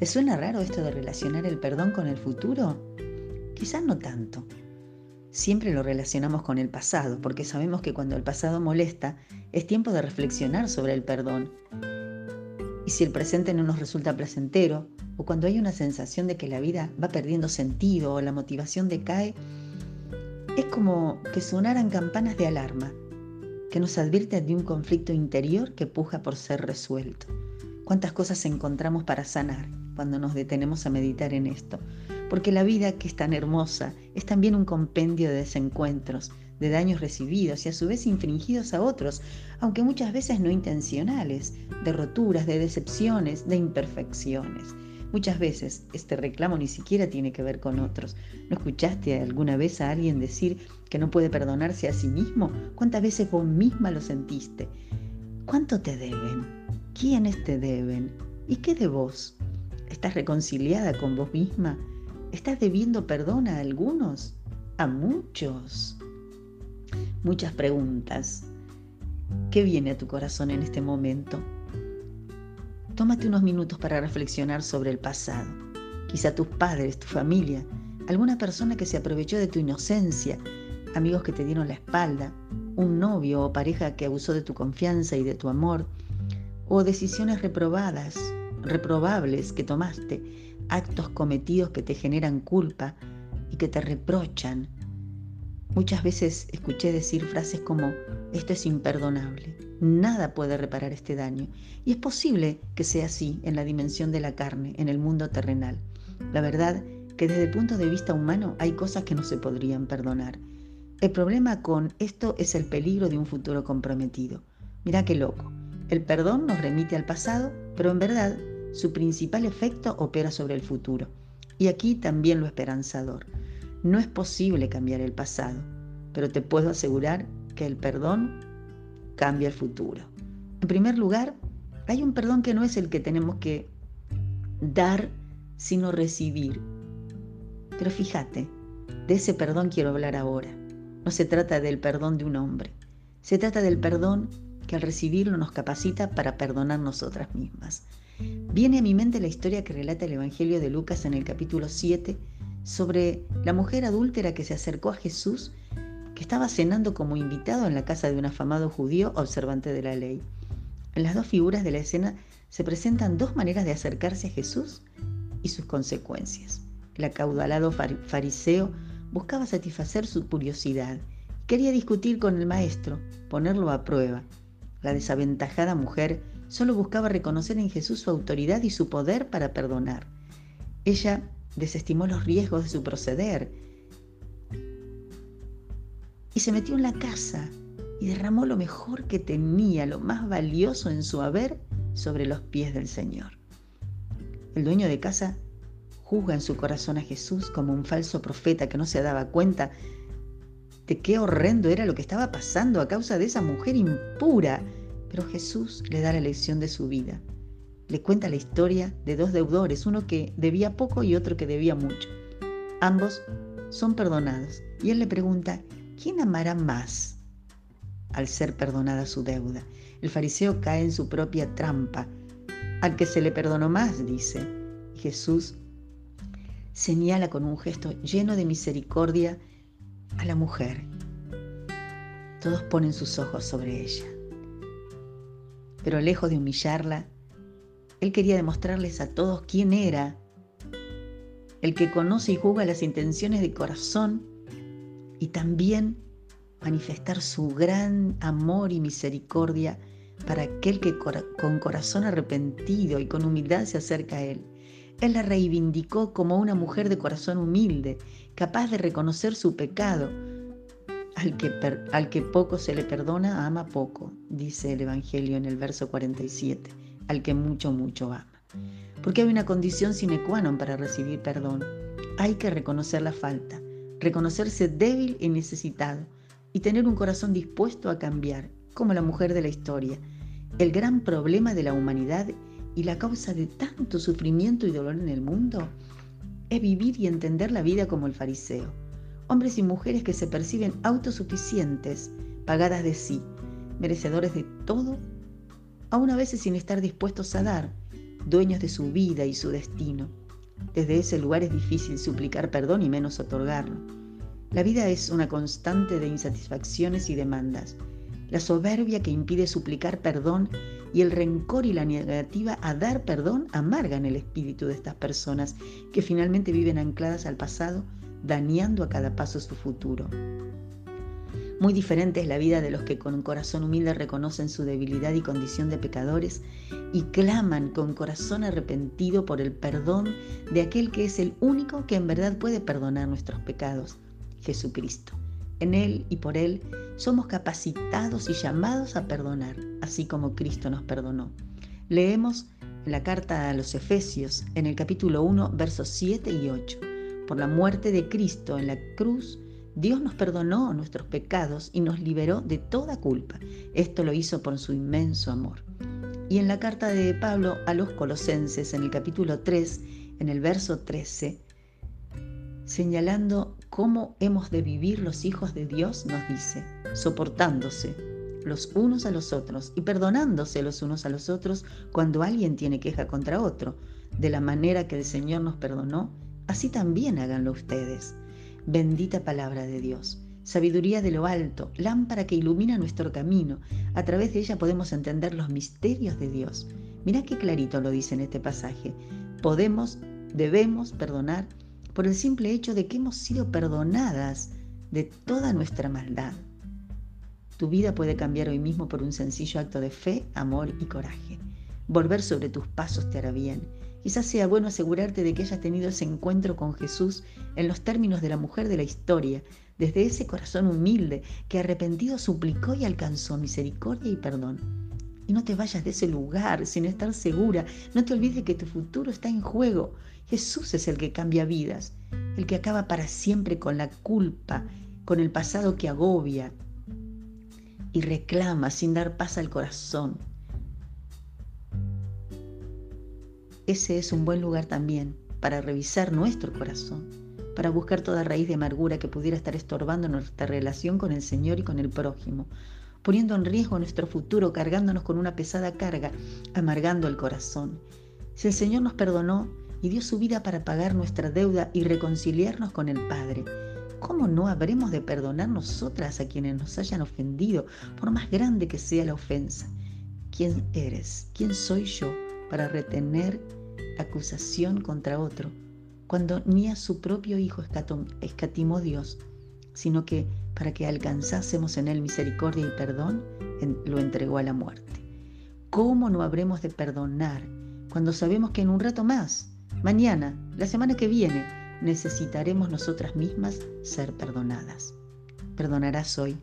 ¿Te suena raro esto de relacionar el perdón con el futuro? Quizás no tanto. Siempre lo relacionamos con el pasado, porque sabemos que cuando el pasado molesta, es tiempo de reflexionar sobre el perdón. Y si el presente no nos resulta placentero, o cuando hay una sensación de que la vida va perdiendo sentido o la motivación decae, es como que sonaran campanas de alarma, que nos advierten de un conflicto interior que puja por ser resuelto. ¿Cuántas cosas encontramos para sanar cuando nos detenemos a meditar en esto? porque la vida, que es tan hermosa, es también un compendio de desencuentros, de daños recibidos y a su vez infringidos a otros, aunque muchas veces no intencionales, de roturas, de decepciones, de imperfecciones. Muchas veces este reclamo ni siquiera tiene que ver con otros. ¿No escuchaste alguna vez a alguien decir que no puede perdonarse a sí mismo? ¿Cuántas veces vos misma lo sentiste? ¿Cuánto te deben? ¿Quiénes te deben? ¿Y qué de vos? ¿Estás reconciliada con vos misma? ¿Estás debiendo perdón a algunos? A muchos. Muchas preguntas. ¿Qué viene a tu corazón en este momento? Tómate unos minutos para reflexionar sobre el pasado. Quizá tus padres, tu familia, alguna persona que se aprovechó de tu inocencia, amigos que te dieron la espalda, un novio o pareja que abusó de tu confianza y de tu amor, o decisiones reprobadas, reprobables que tomaste actos cometidos que te generan culpa y que te reprochan. Muchas veces escuché decir frases como, esto es imperdonable, nada puede reparar este daño. Y es posible que sea así en la dimensión de la carne, en el mundo terrenal. La verdad que desde el punto de vista humano hay cosas que no se podrían perdonar. El problema con esto es el peligro de un futuro comprometido. Mirá qué loco. El perdón nos remite al pasado, pero en verdad su principal efecto opera sobre el futuro. Y aquí también lo esperanzador. No es posible cambiar el pasado, pero te puedo asegurar que el perdón cambia el futuro. En primer lugar, hay un perdón que no es el que tenemos que dar, sino recibir. Pero fíjate, de ese perdón quiero hablar ahora. No se trata del perdón de un hombre, se trata del perdón que al recibirlo nos capacita para perdonar nosotras mismas. Viene a mi mente la historia que relata el Evangelio de Lucas en el capítulo 7 sobre la mujer adúltera que se acercó a Jesús, que estaba cenando como invitado en la casa de un afamado judío observante de la ley. En las dos figuras de la escena se presentan dos maneras de acercarse a Jesús y sus consecuencias. El acaudalado fariseo buscaba satisfacer su curiosidad. Quería discutir con el maestro, ponerlo a prueba. La desaventajada mujer solo buscaba reconocer en Jesús su autoridad y su poder para perdonar. Ella desestimó los riesgos de su proceder y se metió en la casa y derramó lo mejor que tenía, lo más valioso en su haber, sobre los pies del Señor. El dueño de casa juzga en su corazón a Jesús como un falso profeta que no se daba cuenta de qué horrendo era lo que estaba pasando a causa de esa mujer impura pero Jesús le da la lección de su vida. Le cuenta la historia de dos deudores, uno que debía poco y otro que debía mucho. Ambos son perdonados y él le pregunta, ¿quién amará más al ser perdonada su deuda? El fariseo cae en su propia trampa. Al que se le perdonó más, dice. Jesús señala con un gesto lleno de misericordia a la mujer. Todos ponen sus ojos sobre ella pero lejos de humillarla, él quería demostrarles a todos quién era, el que conoce y juzga las intenciones de corazón y también manifestar su gran amor y misericordia para aquel que con corazón arrepentido y con humildad se acerca a él. Él la reivindicó como una mujer de corazón humilde, capaz de reconocer su pecado, al que, poco se le perdona, ama poco, dice el Evangelio en el verso 47. Al que mucho, mucho ama. Porque hay una condición sine qua non para recibir perdón. Hay que reconocer la falta, reconocerse débil y necesitado, y tener un corazón dispuesto a cambiar, como la mujer de la historia. El gran problema de la humanidad y la causa de tanto sufrimiento y dolor en el mundo es vivir y entender la vida como el fariseo hombres y mujeres que se perciben autosuficientes, pagadas de sí, merecedores de todo, aún a veces sin estar dispuestos a dar, dueños de su vida y su destino. Desde ese lugar es difícil suplicar perdón y menos otorgarlo. La vida es una constante de insatisfacciones y demandas. La soberbia que impide suplicar perdón y el rencor y la negativa a dar perdón amargan el espíritu de estas personas que finalmente viven ancladas al pasado, dañando a cada paso su futuro. Muy diferente es la vida de los que con corazón humilde reconocen su debilidad y condición de pecadores y claman con corazón arrepentido por el perdón de aquel que es el único que en verdad puede perdonar nuestros pecados, Jesucristo. En Él y por Él somos capacitados y llamados a perdonar, así como Cristo nos perdonó. Leemos la carta a los Efesios en el capítulo 1, versos 7 y 8. Por la muerte de Cristo en la cruz, Dios nos perdonó nuestros pecados y nos liberó de toda culpa. Esto lo hizo por su inmenso amor. Y en la carta de Pablo a los Colosenses, en el capítulo 3, en el verso 13, señalando cómo hemos de vivir los hijos de Dios, nos dice, soportándose los unos a los otros y perdonándose los unos a los otros cuando alguien tiene queja contra otro, de la manera que el Señor nos perdonó, así también háganlo ustedes. Bendita palabra de Dios. Sabiduría de lo alto, lámpara que ilumina nuestro camino. A través de ella podemos entender los misterios de Dios. Mira qué clarito lo dice en este pasaje. Podemos, debemos perdonar por el simple hecho de que hemos sido perdonadas de toda nuestra maldad. Tu vida puede cambiar hoy mismo por un sencillo acto de fe, amor y coraje. Volver sobre tus pasos te hará bien Quizás sea bueno asegurarte de que hayas tenido ese encuentro con Jesús en los términos de la mujer de la historia, desde ese corazón humilde que arrepentido suplicó y alcanzó misericordia y perdón. Y no te vayas de ese lugar sin estar segura. No te olvides que tu futuro está en juego. Jesús es el que cambia vidas, el que acaba para siempre con la culpa, con el pasado que agobia y reclama sin dar paz al corazón. Ese es un buen lugar también para revisar nuestro corazón, para buscar toda raíz de amargura que pudiera estar estorbando nuestra relación con el Señor y con el prójimo, poniendo en riesgo nuestro futuro, cargándonos con una pesada carga, amargando el corazón. Si el Señor nos perdonó y dio su vida para pagar nuestra deuda y reconciliarnos con el Padre, ¿cómo no habremos de perdonar nosotras a quienes nos hayan ofendido, por más grande que sea la ofensa? ¿Quién eres? ¿Quién soy yo para retener acusación contra otro, cuando ni a su propio Hijo escatimó Dios, sino que para que alcanzásemos en él misericordia y perdón, lo entregó a la muerte. ¿Cómo no habremos de perdonar cuando sabemos que en un rato más, mañana, la semana que viene, necesitaremos nosotras mismas ser perdonadas? ¿Perdonarás hoy?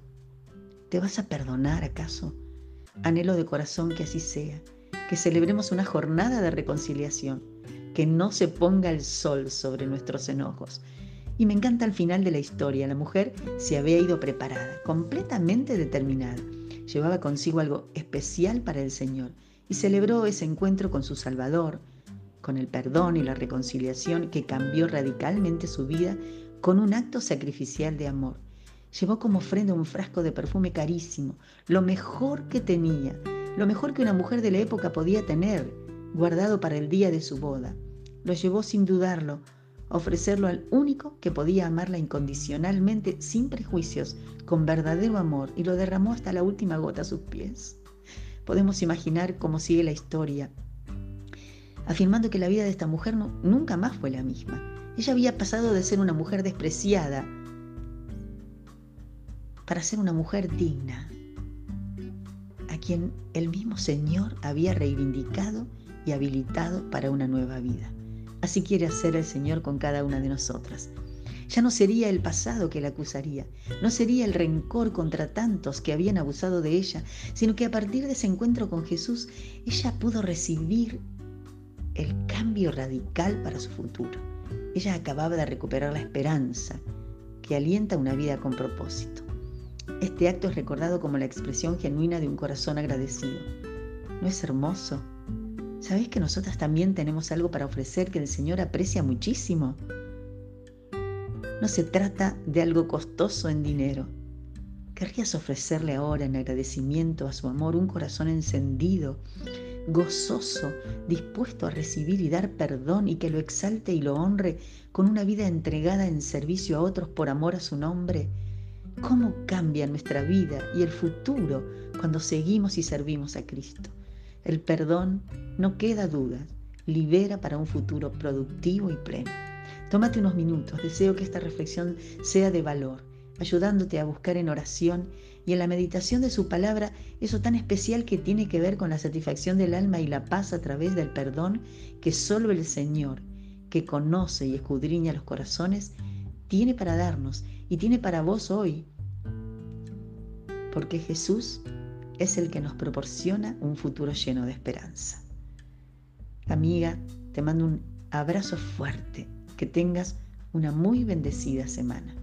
¿Te vas a perdonar acaso? Anhelo de corazón que así sea que celebremos una jornada de reconciliación, que no se ponga el sol sobre nuestros enojos. Y me encanta al final de la historia, la mujer se había ido preparada, completamente determinada. Llevaba consigo algo especial para el Señor y celebró ese encuentro con su Salvador, con el perdón y la reconciliación que cambió radicalmente su vida con un acto sacrificial de amor. Llevó como ofrenda un frasco de perfume carísimo, lo mejor que tenía, lo mejor que una mujer de la época podía tener, guardado para el día de su boda. Lo llevó sin dudarlo, a ofrecerlo al único que podía amarla incondicionalmente, sin prejuicios, con verdadero amor, y lo derramó hasta la última gota a sus pies. Podemos imaginar cómo sigue la historia, afirmando que la vida de esta mujer nunca más fue la misma. Ella había pasado de ser una mujer despreciada para ser una mujer digna, quien el mismo Señor había reivindicado y habilitado para una nueva vida. Así quiere hacer el Señor con cada una de nosotras. Ya no sería el pasado que la acusaría, no sería el rencor contra tantos que habían abusado de ella, sino que a partir de ese encuentro con Jesús, ella pudo recibir el cambio radical para su futuro. Ella acababa de recuperar la esperanza que alienta una vida con propósito. Este acto es recordado como la expresión genuina de un corazón agradecido. ¿No es hermoso? ¿Sabéis que nosotras también tenemos algo para ofrecer que el Señor aprecia muchísimo? No se trata de algo costoso en dinero. ¿Querrías ofrecerle ahora en agradecimiento a su amor un corazón encendido gozoso, dispuesto a recibir y dar perdón y que lo exalte y lo honre con una vida entregada en servicio a otros por amor a su nombre? ¿Cómo cambia nuestra vida y el futuro cuando seguimos y servimos a Cristo? El perdón, no queda duda, libera para un futuro productivo y pleno. Tómate unos minutos, deseo que esta reflexión sea de valor, ayudándote a buscar en oración y en la meditación de su palabra eso tan especial que tiene que ver con la satisfacción del alma y la paz a través del perdón que solo el Señor, que conoce y escudriña los corazones, tiene para darnos y tiene para vos hoy. Porque Jesús es el que nos proporciona un futuro lleno de esperanza. Amiga, te mando un abrazo fuerte que tengas una muy bendecida semana.